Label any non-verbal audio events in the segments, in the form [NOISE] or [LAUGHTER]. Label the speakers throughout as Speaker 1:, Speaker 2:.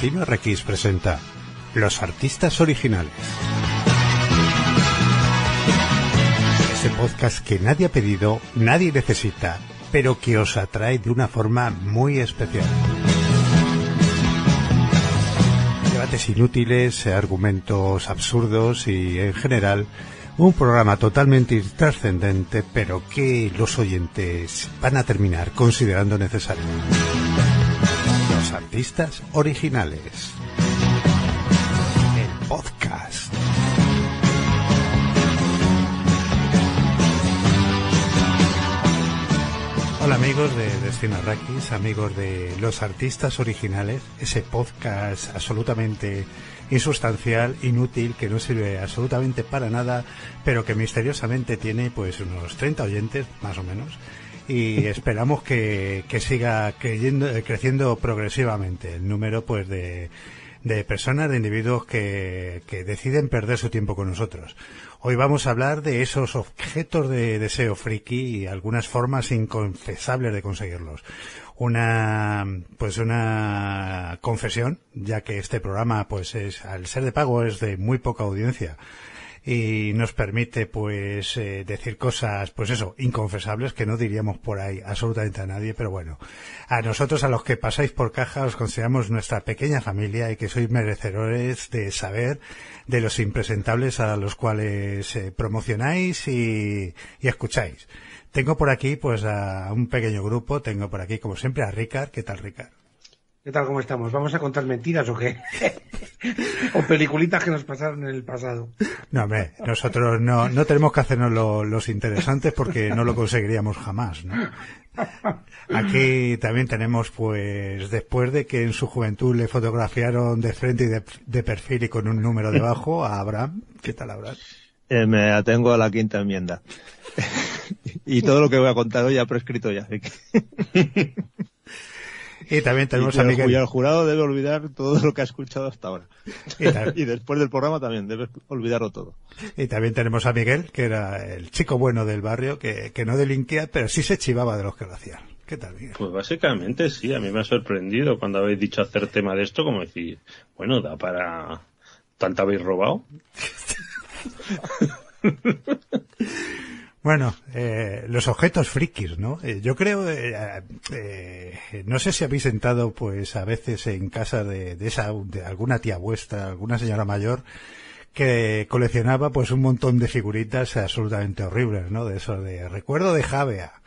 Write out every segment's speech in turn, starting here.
Speaker 1: Destino RX presenta Los artistas originales. Ese podcast que nadie ha pedido, nadie necesita, pero que os atrae de una forma muy especial. Debates inútiles, argumentos absurdos y, en general, un programa totalmente intrascendente, pero que los oyentes van a terminar considerando necesario. Los artistas originales. El podcast. Hola amigos de Destino Arrakis, amigos de Los Artistas Originales, ese podcast absolutamente insustancial, inútil, que no sirve absolutamente para nada, pero que misteriosamente tiene pues unos 30 oyentes, más o menos, y esperamos que, que siga creyendo, creciendo progresivamente el número pues de, de personas, de individuos que, que deciden perder su tiempo con nosotros. Hoy vamos a hablar de esos objetos de deseo friki y algunas formas inconfesables de conseguirlos. Una, pues una confesión, ya que este programa, pues es, al ser de pago es de muy poca audiencia y nos permite pues eh, decir cosas pues eso inconfesables que no diríamos por ahí absolutamente a nadie pero bueno. A nosotros a los que pasáis por caja os consideramos nuestra pequeña familia y que sois merecedores de saber de los impresentables a los cuales eh, promocionáis y, y escucháis. Tengo por aquí pues a un pequeño grupo. Tengo por aquí como siempre a Ricard. ¿qué tal Ricard?
Speaker 2: ¿Qué tal? ¿Cómo estamos? ¿Vamos a contar mentiras o qué? [LAUGHS] ¿O peliculitas que nos pasaron en el pasado?
Speaker 1: No, hombre, nosotros no, no tenemos que hacernos lo- los interesantes porque no lo conseguiríamos jamás, ¿no? Aquí también tenemos, pues, después de que en su juventud le fotografiaron de frente y de, de perfil y con un número debajo, a Abraham. ¿Qué tal, Abraham?
Speaker 3: Eh, me atengo a la quinta enmienda. [LAUGHS] y todo lo que voy a contar hoy ha prescrito ya. así que-
Speaker 1: Y también tenemos
Speaker 3: y,
Speaker 1: a
Speaker 3: el-
Speaker 1: Miguel.
Speaker 3: y el jurado debe olvidar todo lo que ha escuchado hasta ahora. [LAUGHS]
Speaker 1: Y
Speaker 3: después del programa también debe olvidarlo todo.
Speaker 1: y también tenemos a Miguel, que era el chico bueno del barrio, que, que no delinquía, pero sí se chivaba de los que lo hacían. ¿Qué tal, Miguel?
Speaker 4: Pues básicamente sí, a mí me ha sorprendido cuando habéis dicho hacer tema de esto, como decir, bueno, da para... ¿Tanto habéis robado? [LAUGHS]
Speaker 1: Bueno, eh, los objetos frikis, ¿no? Eh, yo creo, eh, eh, no sé si habéis sentado, pues, a veces en casa de, de esa, de alguna tía vuestra, alguna señora mayor, que coleccionaba, pues, un montón de figuritas absolutamente horribles, ¿no? De eso de recuerdo de Javea.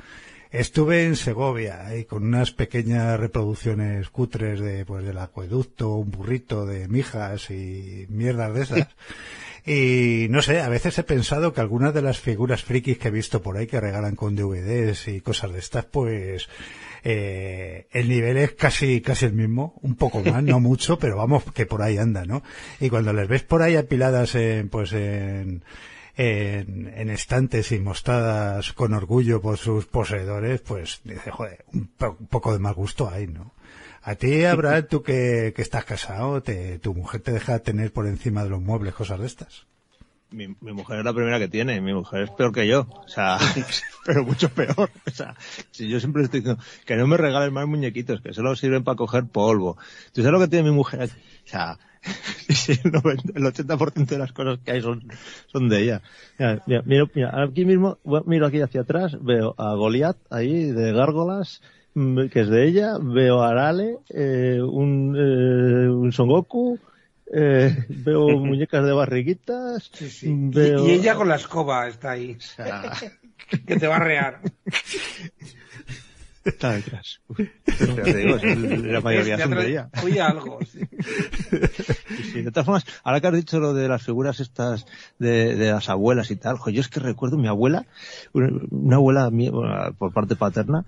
Speaker 1: Estuve en Segovia y con unas pequeñas reproducciones cutres de, pues, del acueducto, un burrito de mijas y mierdas de esas. [LAUGHS] Y no sé, a veces he pensado que algunas de las figuras frikis que he visto por ahí que regalan con DVDs y cosas de estas, pues eh, el nivel es casi casi el mismo, un poco más, no [LAUGHS] mucho, pero vamos que por ahí anda, ¿no? Y cuando les ves por ahí apiladas en, pues en en, en estantes y mostradas con orgullo por sus poseedores, pues dice, joder, un, po- un poco de mal gusto hay, ¿no? A ti, [LAUGHS] Abraham, tú que, que estás casado, te, tu mujer te deja tener por encima de los muebles cosas de estas.
Speaker 3: Mi, mi mujer es la primera que tiene, mi mujer es peor que yo, o sea, [LAUGHS] pero mucho peor. O sea, si yo siempre estoy diciendo que no me regalen más muñequitos, que solo sirven para coger polvo. ¿Tú sabes lo que tiene mi mujer? O sea, [LAUGHS] el 90 el 80% de las cosas que hay son, son de ella. Mira, mira, mira, aquí mismo, miro aquí hacia atrás, veo a Goliath ahí de gárgolas, que es de ella, veo a Arale, eh, un, eh, un Son Goku, eh, [LAUGHS] veo [LAUGHS] muñecas de barriguitas,
Speaker 2: Sí, sí. Y-
Speaker 3: veo...
Speaker 2: Y, ella con la escoba está ahí,
Speaker 3: o [LAUGHS] sea,
Speaker 2: que te va a rear.
Speaker 3: Está detrás. [LAUGHS] Te digo, la mayoría son de ella.
Speaker 2: Oye algo, [LAUGHS] sí.
Speaker 3: Sí, de todas formas, ahora que has dicho lo de las figuras estas de, de las abuelas y tal, jo, yo es que recuerdo mi abuela, una, una abuela mía, por parte paterna,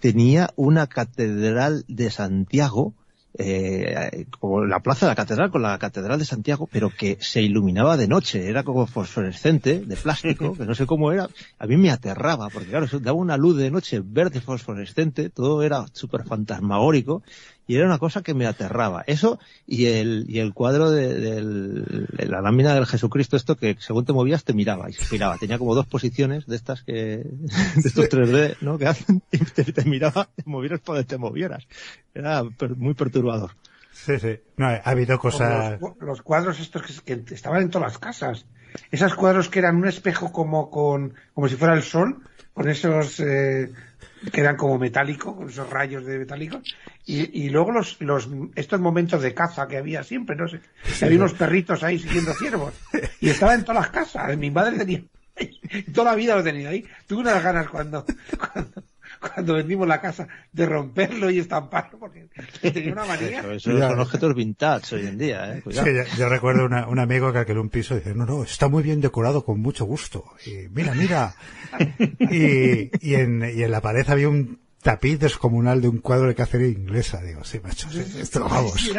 Speaker 3: tenía una catedral de Santiago, eh, como la plaza de la catedral con la catedral de Santiago, pero que se iluminaba de noche, era como fosforescente, de plástico, [LAUGHS] que no sé cómo era, a mí me aterraba, porque claro, eso daba una luz de noche verde fosforescente, todo era súper fantasmagórico, y era una cosa que me aterraba. Eso y el, y el cuadro de, del- de la lámina del Jesucristo, esto que según te movías te miraba y se giraba. Tenía como dos posiciones de estas que, de estos 3D, ¿no? Que hacen [LAUGHS] y te, te miraba, te movieras por donde te movieras. Era per- muy perturbador.
Speaker 1: Sí, sí. No, ha habido
Speaker 2: Como
Speaker 1: cosas...
Speaker 2: Los, los cuadros estos que, que estaban en todas las casas. Esos cuadros que eran un espejo como con, como si fuera el sol, con esos eh, que eran como metálicos, con esos rayos de metálicos, y, y luego los, los estos momentos de caza que había siempre, no sé, había unos perritos ahí siguiendo ciervos, y estaba en todas las casas. Mi madre tenía, toda la vida lo tenía ahí. Tuve unas ganas cuando, [LAUGHS] cuando, cuando vendimos la casa de romperlo y estamparlo, porque tenía una manía.
Speaker 3: Eso, eso
Speaker 1: Ya.
Speaker 3: son objetos vintage hoy en día, ¿eh? Cuidado.
Speaker 1: Sí, yo, yo recuerdo una- un amigo que alquiló un piso y dice, no, no, está muy bien decorado con mucho gusto. Y mira, mira. [LAUGHS] Y, y, en, y en la pared había un tapiz descomunal de un cuadro de cacería inglesa. Digo, sí, macho, sí, esto vamos. [LAUGHS]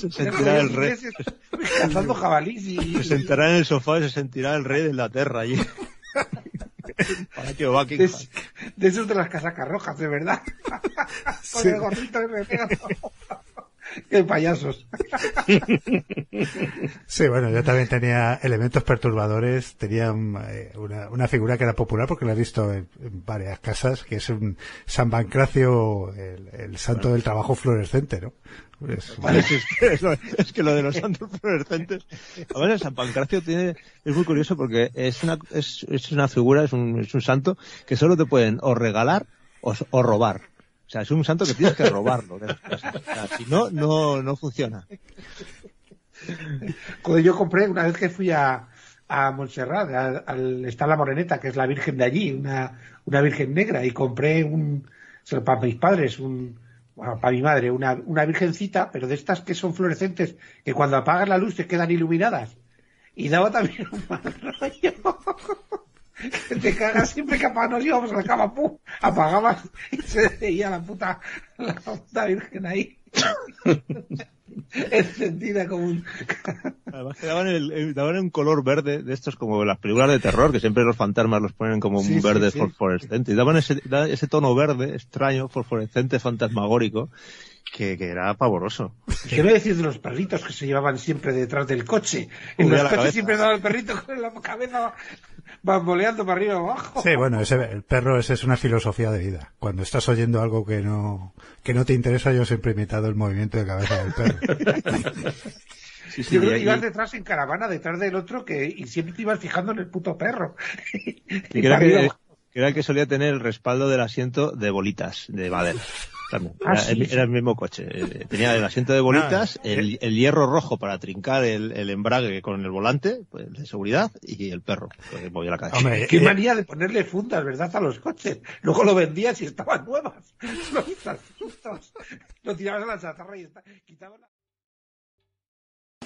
Speaker 3: Se sentirá el rey.
Speaker 2: Cazando jabalís y...
Speaker 3: Se sentará en el sofá y se sentirá el rey de Inglaterra allí.
Speaker 2: De, de esos de las casacas rojas, de verdad. [LAUGHS] Con
Speaker 1: Sí.
Speaker 2: el gorrito de. Qué payasos. [LAUGHS]
Speaker 1: Sí, bueno, yo también tenía elementos perturbadores. Tenía un, eh, una, una figura que era popular porque la he visto en, en varias casas, que es un San Pancracio, el, el santo del trabajo fluorescente, ¿no? Es-
Speaker 3: Es, que, es lo- es que lo de los santos [LAUGHS] fluorescentes. Además, San Pancracio tiene, es muy curioso porque es una, es, es una figura, es un, es un santo que solo te pueden o regalar o, o robar. O sea, es un santo que tienes que robarlo. de las sea, si no, no, no funciona.
Speaker 2: Cuando yo compré, una vez que fui a, a Montserrat, a- al, está la Moreneta, que es la Virgen de allí, una, una Virgen negra, y compré un, para mis padres, un, para mi madre, una, una virgencita, pero de estas que son fluorescentes, que cuando apagas la luz te quedan iluminadas. Y daba también un mal rollo. [LAUGHS] Que te cagas siempre que nos íbamos a la cama, ¡pum! apagabas y se veía la puta, la puta virgen ahí. [LAUGHS] [LAUGHS] Encendida como un...
Speaker 3: Además que daban, el, el- daban un color verde de estos como las películas de terror, que siempre los fantasmas los ponen como
Speaker 2: Sí,
Speaker 3: un
Speaker 2: sí,
Speaker 3: verde
Speaker 2: sí.
Speaker 3: fosforescente. Y daban ese, da- ese tono verde, extraño, fosforescente, fantasmagórico, que, que era pavoroso.
Speaker 2: ¿Qué me decís de los perritos que se llevaban siempre detrás del coche? En
Speaker 3: Uy,
Speaker 2: los coches
Speaker 3: cabeza.
Speaker 2: siempre daba el perrito con la cabeza bamboleando para arriba y abajo.
Speaker 1: Sí, bueno, ese, el perro ese es una filosofía de vida. Cuando estás oyendo algo que no, que no te interesa, yo siempre he imitado el movimiento de cabeza del perro. [LAUGHS]
Speaker 3: Sí, sí,
Speaker 2: Yo creo
Speaker 3: y-
Speaker 2: que
Speaker 3: y-
Speaker 2: ibas detrás en caravana, detrás del otro, que y siempre te ibas fijando en el puto perro.
Speaker 3: Y [LAUGHS] era,
Speaker 2: y
Speaker 3: que,
Speaker 2: abajo.
Speaker 3: que era el que solía tener el respaldo del asiento de bolitas, de madera. También.
Speaker 2: Ah,
Speaker 3: era, el,
Speaker 2: sí.
Speaker 3: era el mismo coche. Eh, Tenía el asiento de bolitas,
Speaker 1: Ah,
Speaker 3: el, el hierro rojo para trincar el, el embrague con el volante pues, de seguridad y el perro que movía la cabeza.
Speaker 1: Hombre,
Speaker 2: Qué
Speaker 1: eh,
Speaker 2: manía de ponerle fundas, ¿verdad? A los coches. Luego lo vendías y estaban nuevas. [LAUGHS] Lo tirabas a la chatarra y está- quitabas la...